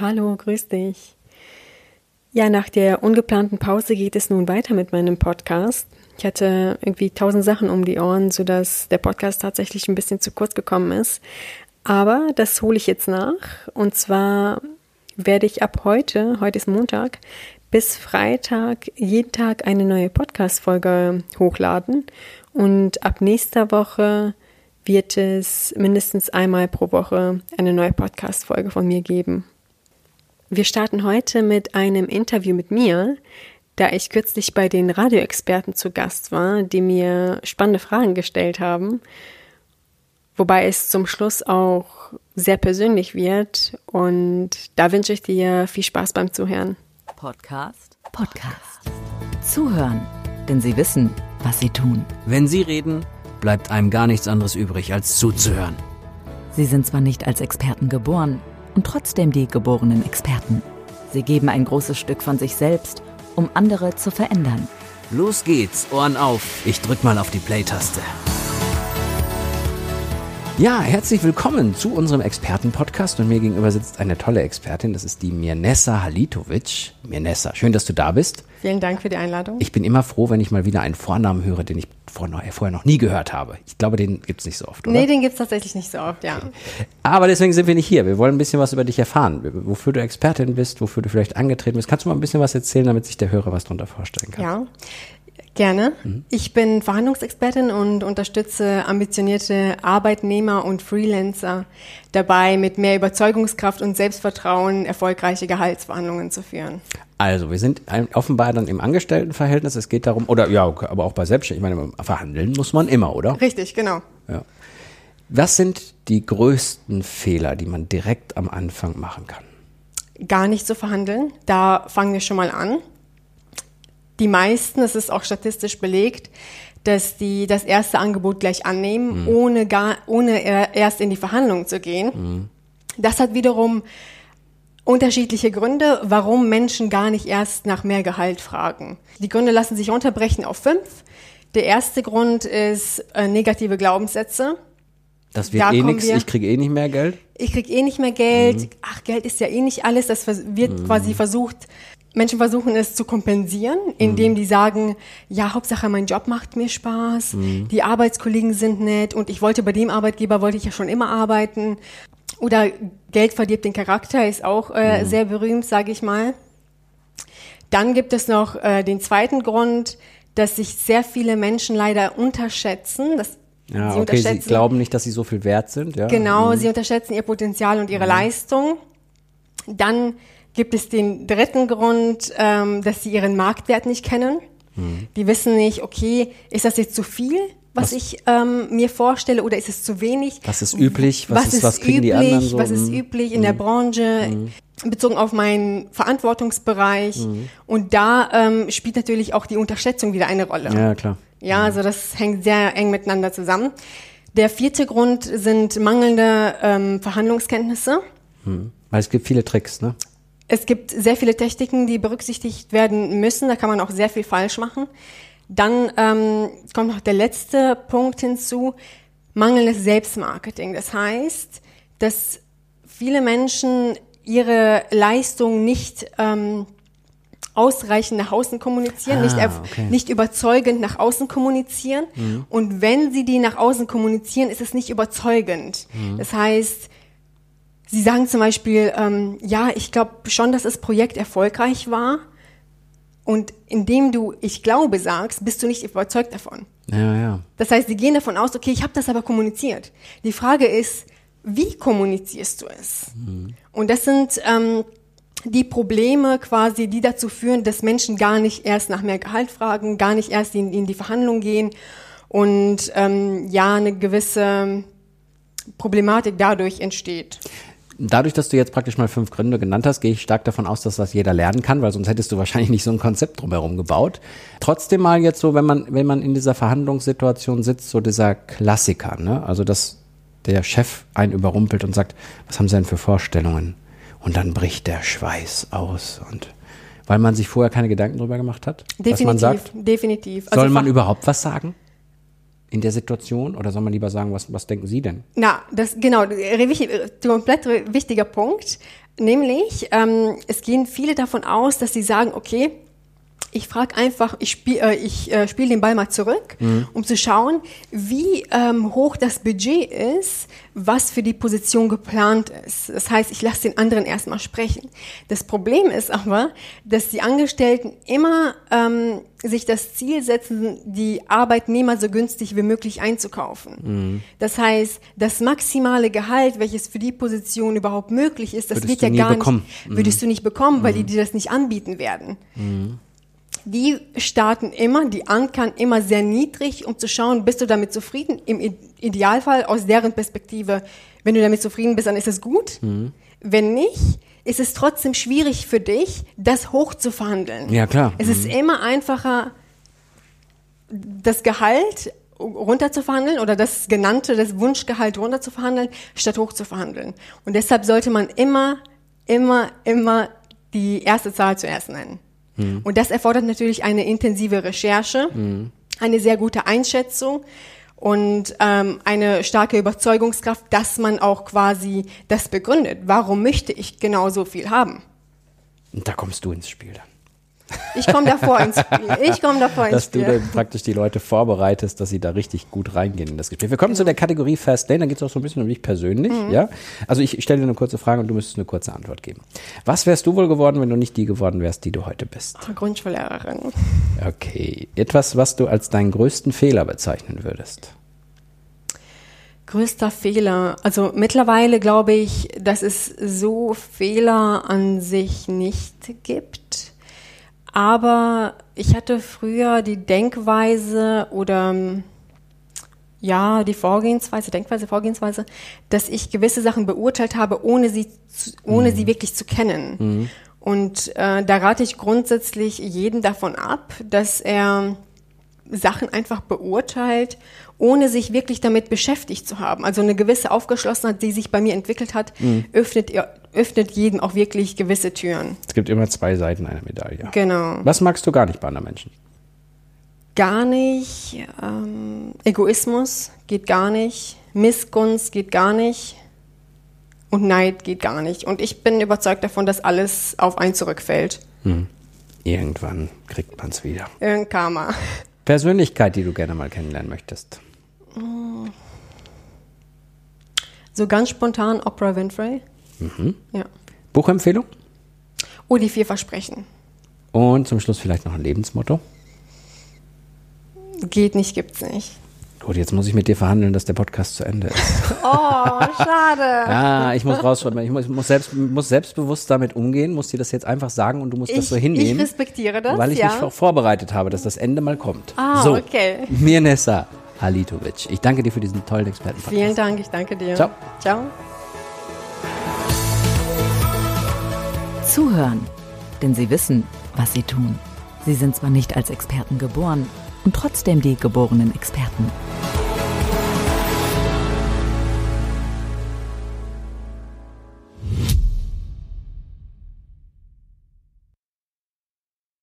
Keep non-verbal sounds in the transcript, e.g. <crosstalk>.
Hallo, grüß dich. Ja, nach der ungeplanten Pause geht es nun weiter mit meinem Podcast. Ich hatte irgendwie tausend Sachen um die Ohren, sodass der Podcast tatsächlich ein bisschen zu kurz gekommen ist. Aber das hole ich jetzt nach. Und zwar werde ich ab heute, heute ist Montag, bis Freitag jeden Tag eine neue Podcast-Folge hochladen. Und ab nächster Woche wird es mindestens einmal pro Woche eine neue Podcast-Folge von mir geben. Wir starten heute mit einem Interview mit mir, da ich kürzlich bei den Radioexperten zu Gast war, die mir spannende Fragen gestellt haben, wobei es zum Schluss auch sehr persönlich wird und da wünsche ich dir viel Spaß beim Zuhören. Podcast, Podcast. Zuhören, denn sie wissen, was sie tun. Wenn sie reden, bleibt einem gar nichts anderes übrig, als zuzuhören. Sie sind zwar nicht als Experten geboren und trotzdem die geborenen Experten. Sie geben ein großes Stück von sich selbst, um andere zu verändern. Los geht's, Ohren auf. Ich drück mal auf die Play-Taste. Ja, herzlich willkommen zu unserem Experten-Podcast und mir gegenüber sitzt eine tolle Expertin, das ist die Mirnessa Halitovic. Mirnessa, schön, dass du da bist. Vielen Dank für die Einladung. Ich bin immer froh, wenn ich mal wieder einen Vornamen höre, den ich vorher noch nie gehört habe. Ich glaube, den gibt es nicht so oft, oder? Nee, den gibt es tatsächlich nicht so oft, ja. Okay. Aber deswegen sind wir nicht hier. Wir wollen ein bisschen was über dich erfahren, wofür du Expertin bist, wofür du vielleicht angetreten bist. Kannst du mal ein bisschen was erzählen, damit sich der Hörer was darunter vorstellen kann? Ja, Gerne. Mhm. Ich bin Verhandlungsexpertin und unterstütze ambitionierte Arbeitnehmer und Freelancer dabei, mit mehr Überzeugungskraft und Selbstvertrauen erfolgreiche Gehaltsverhandlungen zu führen. Also, wir sind offenbar dann im Angestelltenverhältnis. Es geht darum, oder ja, aber auch bei Selbstständigen. Ich meine, verhandeln muss man immer, oder? Richtig, genau. Ja. Was sind die größten Fehler, die man direkt am Anfang machen kann? Gar nicht zu verhandeln. Da fangen wir schon mal an die meisten, es ist auch statistisch belegt, dass die das erste Angebot gleich annehmen, mhm. ohne, gar, ohne erst in die Verhandlungen zu gehen. Mhm. Das hat wiederum unterschiedliche Gründe, warum Menschen gar nicht erst nach mehr Gehalt fragen. Die Gründe lassen sich unterbrechen auf fünf. Der erste Grund ist äh, negative Glaubenssätze. Das wird da eh nichts, ich kriege eh nicht mehr Geld. Ich kriege eh nicht mehr Geld. Mhm. Ach, Geld ist ja eh nicht alles. Das wird mhm. quasi versucht, Menschen versuchen es zu kompensieren, indem mhm. die sagen, ja, Hauptsache mein Job macht mir Spaß, mhm. die Arbeitskollegen sind nett und ich wollte bei dem Arbeitgeber, wollte ich ja schon immer arbeiten. Oder Geld verdirbt den Charakter, ist auch äh, mhm. sehr berühmt, sage ich mal. Dann gibt es noch äh, den zweiten Grund, dass sich sehr viele Menschen leider unterschätzen. Das ja, sie okay, sie glauben nicht, dass sie so viel wert sind. Ja? Genau, mhm. sie unterschätzen ihr Potenzial und ihre mhm. Leistung. Dann gibt es den dritten Grund, ähm, dass sie ihren Marktwert nicht kennen. Mhm. Die wissen nicht, okay, ist das jetzt zu viel, was, was ich ähm, mir vorstelle, oder ist es zu wenig? Was ist üblich? Was, was ist, was kriegen üblich, die anderen so? Was ist mhm. üblich in mhm. der Branche? Mhm. Bezogen auf meinen Verantwortungsbereich. Mhm. Und da ähm, spielt natürlich auch die Unterschätzung wieder eine Rolle. Ja, klar. Ja, mhm. also das hängt sehr eng miteinander zusammen. Der vierte Grund sind mangelnde ähm, Verhandlungskenntnisse. Weil es gibt viele Tricks, ne? Es gibt sehr viele Techniken, die berücksichtigt werden müssen. Da kann man auch sehr viel falsch machen. Dann ähm, kommt noch der letzte Punkt hinzu, mangelndes Selbstmarketing. Das heißt, dass viele Menschen ihre Leistung nicht ähm, ausreichend nach außen kommunizieren, ah, nicht, okay. nicht überzeugend nach außen kommunizieren. Mhm. Und wenn sie die nach außen kommunizieren, ist es nicht überzeugend. Mhm. Das heißt, Sie sagen zum Beispiel, ähm, ja, ich glaube schon, dass das Projekt erfolgreich war. Und indem du ich glaube sagst, bist du nicht überzeugt davon. Ja, ja. Das heißt, sie gehen davon aus, okay, ich habe das aber kommuniziert. Die Frage ist, wie kommunizierst du es? Mhm. Und das sind ähm, die Probleme quasi, die dazu führen, dass Menschen gar nicht erst nach mehr Gehalt fragen, gar nicht erst in, in die Verhandlung gehen und ähm, ja, eine gewisse Problematik dadurch entsteht dadurch, dass du jetzt praktisch mal fünf Gründe genannt hast, gehe ich stark davon aus, dass das jeder lernen kann, weil sonst hättest du wahrscheinlich nicht so ein Konzept drumherum gebaut. Trotzdem mal jetzt so, wenn man, wenn man in dieser Verhandlungssituation sitzt, so dieser Klassiker, ne? Also, dass der Chef einen überrumpelt und sagt, was haben Sie denn für Vorstellungen? Und dann bricht der Schweiß aus und weil man sich vorher keine Gedanken drüber gemacht hat, definitiv, was man sagt. Definitiv. Also Soll man überhaupt was sagen? In der Situation? Oder soll man lieber sagen, was, was denken Sie denn? Na, das genau, komplett wichtiger Punkt. Nämlich, ähm, es gehen viele davon aus, dass sie sagen, okay, ich frage einfach, ich spiele äh, ich, äh, spiel den Ball mal zurück, mhm. um zu schauen, wie ähm, hoch das Budget ist, was für die Position geplant ist. Das heißt, ich lasse den anderen erstmal sprechen. Das Problem ist aber, dass die Angestellten immer ähm, sich das Ziel setzen, die Arbeitnehmer so günstig wie möglich einzukaufen. Mhm. Das heißt, das maximale Gehalt, welches für die Position überhaupt möglich ist, das würdest wird ja gar bekommen. nicht, würdest mhm. du nicht bekommen, weil die mhm. dir das nicht anbieten werden. Die starten immer, die ankern immer sehr niedrig, um zu schauen, bist du damit zufrieden? Im Idealfall aus deren Perspektive, wenn du damit zufrieden bist, dann ist es gut. Mhm. Wenn nicht, ist es trotzdem schwierig für dich, das hoch zu verhandeln. Ja, klar. Es mhm. ist immer einfacher, das Gehalt runter zu verhandeln oder das genannte, das Wunschgehalt runter zu verhandeln, statt hoch zu verhandeln. Und deshalb sollte man immer, immer, immer die erste Zahl zuerst nennen. Mhm. Und das erfordert natürlich eine intensive Recherche, mhm. eine sehr gute Einschätzung und ähm, eine starke Überzeugungskraft, dass man auch quasi das begründet. Warum möchte ich genau so viel haben? Und da kommst du ins Spiel dann. Ich komme davor ins Spiel. Ich komme davor ins dass Spiel. Dass du dann praktisch die Leute vorbereitest, dass sie da richtig gut reingehen in das Gespräch. Wir kommen genau. zu der Kategorie Fast Lane, dann geht es auch so ein bisschen um dich persönlich. Mhm. Ja? Also ich, ich stelle dir eine kurze Frage und du müsstest eine kurze Antwort geben. Was wärst du wohl geworden, wenn du nicht die geworden wärst, die du heute bist? Grundschullehrerin. Okay. Etwas, was du als deinen größten Fehler bezeichnen würdest? Größter Fehler. Also mittlerweile glaube ich, dass es so Fehler an sich nicht gibt. Aber ich hatte früher die Denkweise oder ja, die Vorgehensweise, Denkweise, Vorgehensweise, dass ich gewisse Sachen beurteilt habe, ohne sie, zu, ohne mhm. sie wirklich zu kennen. Mhm. Und äh, da rate ich grundsätzlich jeden davon ab, dass er Sachen einfach beurteilt, ohne sich wirklich damit beschäftigt zu haben. Also eine gewisse Aufgeschlossenheit, die sich bei mir entwickelt hat, mhm. öffnet, öffnet jedem auch wirklich gewisse Türen. Es gibt immer zwei Seiten einer Medaille. Genau. Was magst du gar nicht bei anderen Menschen? Gar nicht. Ähm, Egoismus geht gar nicht. Missgunst geht gar nicht. Und Neid geht gar nicht. Und ich bin überzeugt davon, dass alles auf einen zurückfällt. Mhm. Irgendwann kriegt man es wieder. Irgendein Karma. Persönlichkeit, die du gerne mal kennenlernen möchtest? So ganz spontan Oprah Winfrey. Mhm. Ja. Buchempfehlung? Oh, die vier Versprechen. Und zum Schluss vielleicht noch ein Lebensmotto? Geht nicht, gibt's nicht. Gut, jetzt muss ich mit dir verhandeln, dass der Podcast zu Ende ist. <laughs> Oh, schade. <laughs> ja, ich muss raus. Ich muss, muss, selbst, muss selbstbewusst damit umgehen, muss dir das jetzt einfach sagen und du musst ich, das so hinnehmen. Ich respektiere das, Weil ich ja. mich vorbereitet habe, dass das Ende mal kommt. Ah, so, okay. Mirnessa Halitovic. Ich danke dir für diesen tollen Experten. Vielen Dank, ich danke dir. Ciao. Ciao. Zuhören, denn sie wissen, was sie tun. Sie sind zwar nicht als Experten geboren, und trotzdem die geborenen Experten.